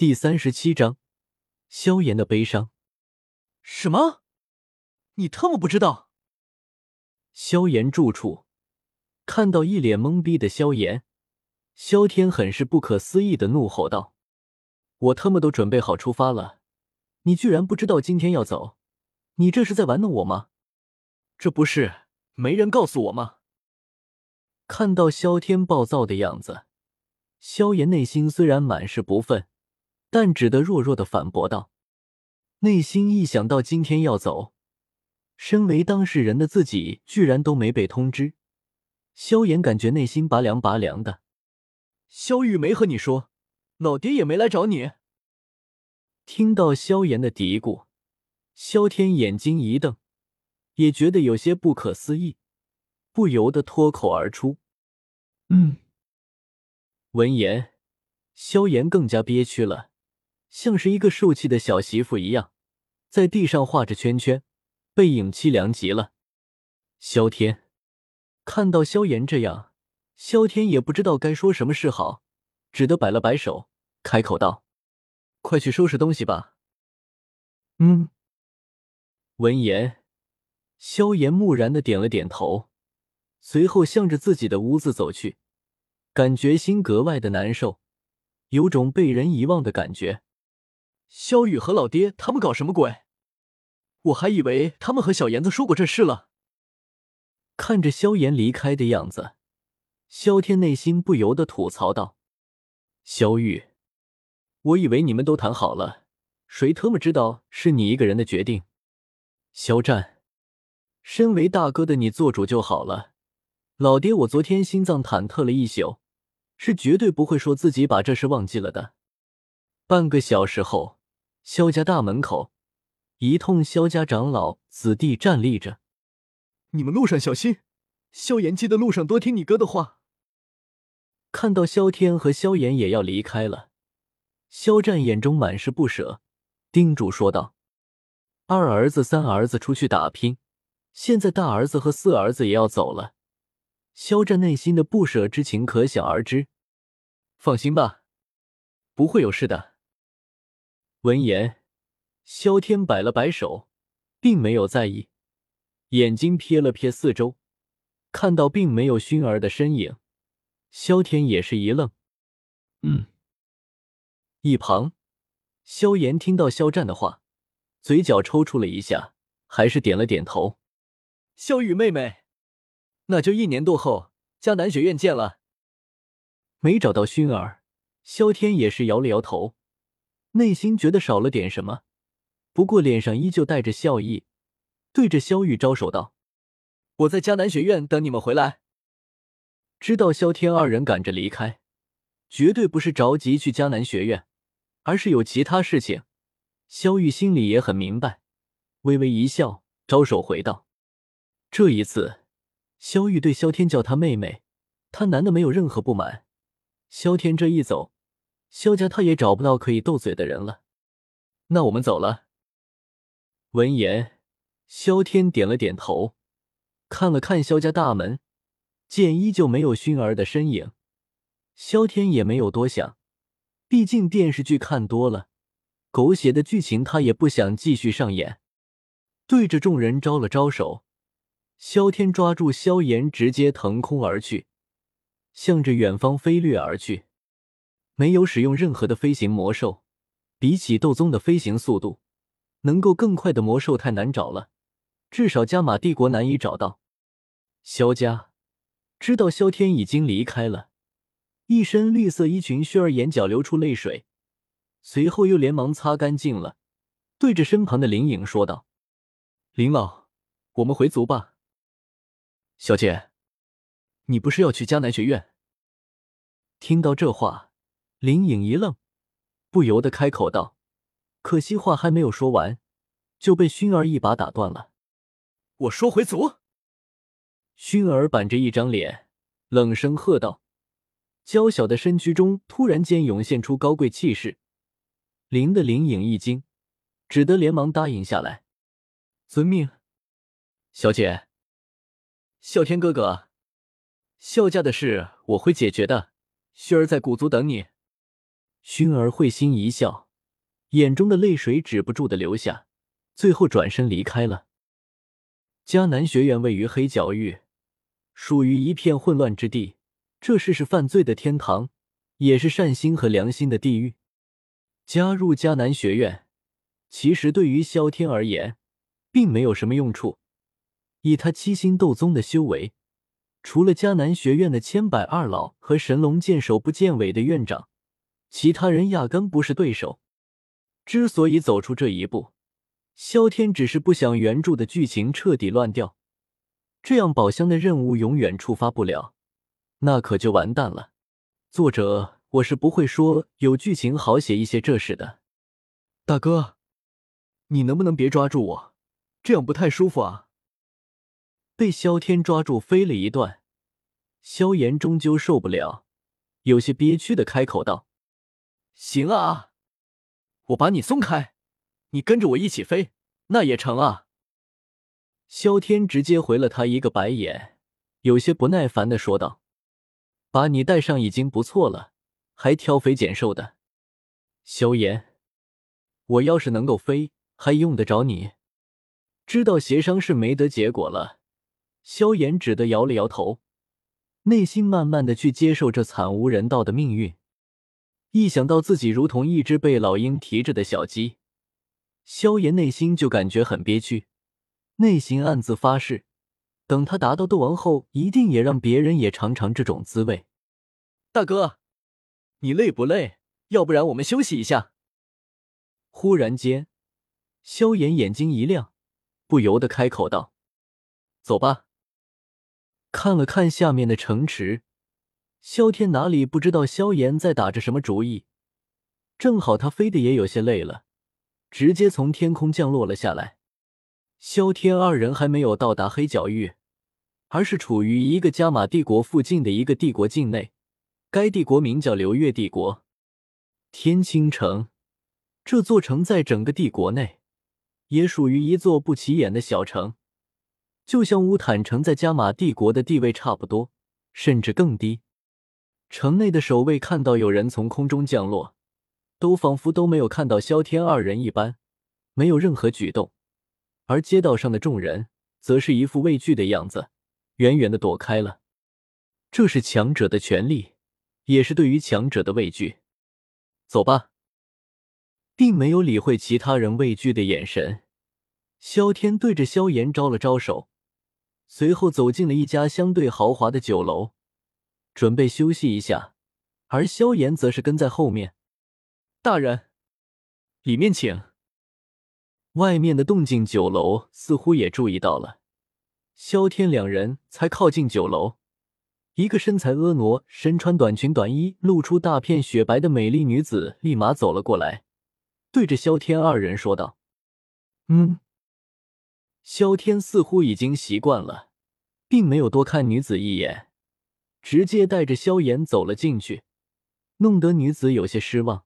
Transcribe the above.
第三十七章，萧炎的悲伤。什么？你特么不知道？萧炎住处，看到一脸懵逼的萧炎，萧天很是不可思议的怒吼道：“我他妈都准备好出发了，你居然不知道今天要走？你这是在玩弄我吗？这不是没人告诉我吗？”看到萧天暴躁的样子，萧炎内心虽然满是不忿。但只得弱弱的反驳道：“内心一想到今天要走，身为当事人的自己居然都没被通知，萧炎感觉内心拔凉拔凉的。”萧玉没和你说，老爹也没来找你。听到萧炎的嘀咕，萧天眼睛一瞪，也觉得有些不可思议，不由得脱口而出：“嗯。”闻言，萧炎更加憋屈了。像是一个受气的小媳妇一样，在地上画着圈圈，背影凄凉极了。萧天看到萧炎这样，萧天也不知道该说什么是好，只得摆了摆手，开口道：“快去收拾东西吧。”嗯。闻言，萧炎木然的点了点头，随后向着自己的屋子走去，感觉心格外的难受，有种被人遗忘的感觉。萧雨和老爹他们搞什么鬼？我还以为他们和小妍子说过这事了。看着萧炎离开的样子，萧天内心不由得吐槽道：“萧玉，我以为你们都谈好了，谁他妈知道是你一个人的决定？”肖战，身为大哥的你做主就好了。老爹，我昨天心脏忐忑了一宿，是绝对不会说自己把这事忘记了的。半个小时后。萧家大门口，一通萧家长老子弟站立着。你们路上小心，萧炎记得路上多听你哥的话。看到萧天和萧炎也要离开了，萧战眼中满是不舍，叮嘱说道：“二儿子、三儿子出去打拼，现在大儿子和四儿子也要走了。”肖战内心的不舍之情可想而知。放心吧，不会有事的。闻言，萧天摆了摆手，并没有在意，眼睛瞥了瞥四周，看到并没有熏儿的身影，萧天也是一愣。嗯。一旁，萧炎听到肖战的话，嘴角抽搐了一下，还是点了点头。萧雨妹妹，那就一年多后，江南学院见了。没找到熏儿，萧天也是摇了摇头。内心觉得少了点什么，不过脸上依旧带着笑意，对着萧玉招手道：“我在迦南学院等你们回来。”知道萧天二人赶着离开，绝对不是着急去迦南学院，而是有其他事情。萧玉心里也很明白，微微一笑，招手回道：“这一次，萧玉对萧天叫他妹妹，他男的没有任何不满。萧天这一走。”萧家他也找不到可以斗嘴的人了，那我们走了。闻言，萧天点了点头，看了看萧家大门，见依旧没有熏儿的身影，萧天也没有多想，毕竟电视剧看多了，狗血的剧情他也不想继续上演。对着众人招了招手，萧天抓住萧炎，直接腾空而去，向着远方飞掠而去。没有使用任何的飞行魔兽，比起斗宗的飞行速度，能够更快的魔兽太难找了，至少加玛帝国难以找到。萧家知道萧天已经离开了，一身绿色衣裙，薰儿眼角流出泪水，随后又连忙擦干净了，对着身旁的林颖说道：“林老，我们回族吧。”小姐，你不是要去迦南学院？听到这话。林颖一愣，不由得开口道：“可惜话还没有说完，就被熏儿一把打断了。”“我说回族。”熏儿板着一张脸，冷声喝道：“娇小的身躯中突然间涌现出高贵气势。”林的林颖一惊，只得连忙答应下来：“遵命，小姐。啸天哥哥，啸家的事我会解决的。熏儿在古族等你。”薰儿会心一笑，眼中的泪水止不住的流下，最后转身离开了。迦南学院位于黑角域，属于一片混乱之地，这是是犯罪的天堂，也是善心和良心的地狱。加入迦南学院，其实对于萧天而言，并没有什么用处。以他七星斗宗的修为，除了迦南学院的千百二老和神龙见首不见尾的院长，其他人压根不是对手。之所以走出这一步，萧天只是不想原著的剧情彻底乱掉，这样宝箱的任务永远触发不了，那可就完蛋了。作者，我是不会说有剧情好写一些这事的。大哥，你能不能别抓住我，这样不太舒服啊。被萧天抓住飞了一段，萧炎终究受不了，有些憋屈的开口道：“行啊，我把你松开，你跟着我一起飞，那也成啊。”萧天直接回了他一个白眼，有些不耐烦的说道：“把你带上已经不错了，还挑肥拣瘦的。萧炎，我要是能够飞，还用得着你？知道协商是没得结果了。”萧炎只得摇了摇头，内心慢慢的去接受这惨无人道的命运。一想到自己如同一只被老鹰提着的小鸡，萧炎内心就感觉很憋屈，内心暗自发誓，等他达到斗王后，一定也让别人也尝尝这种滋味。大哥，你累不累？要不然我们休息一下。忽然间，萧炎眼睛一亮，不由得开口道：“走吧。”看了看下面的城池，萧天哪里不知道萧炎在打着什么主意？正好他飞的也有些累了，直接从天空降落了下来。萧天二人还没有到达黑角域，而是处于一个加玛帝国附近的一个帝国境内。该帝国名叫流月帝国。天青城，这座城在整个帝国内，也属于一座不起眼的小城。就像乌坦城在加玛帝国的地位差不多，甚至更低。城内的守卫看到有人从空中降落，都仿佛都没有看到萧天二人一般，没有任何举动。而街道上的众人则是一副畏惧的样子，远远的躲开了。这是强者的权利，也是对于强者的畏惧。走吧，并没有理会其他人畏惧的眼神。萧天对着萧炎招了招手。随后走进了一家相对豪华的酒楼，准备休息一下，而萧炎则是跟在后面。大人，里面请。外面的动静，酒楼似乎也注意到了。萧天两人才靠近酒楼，一个身材婀娜、身穿短裙短衣、露出大片雪白的美丽女子立马走了过来，对着萧天二人说道：“嗯。”萧天似乎已经习惯了，并没有多看女子一眼，直接带着萧炎走了进去，弄得女子有些失望。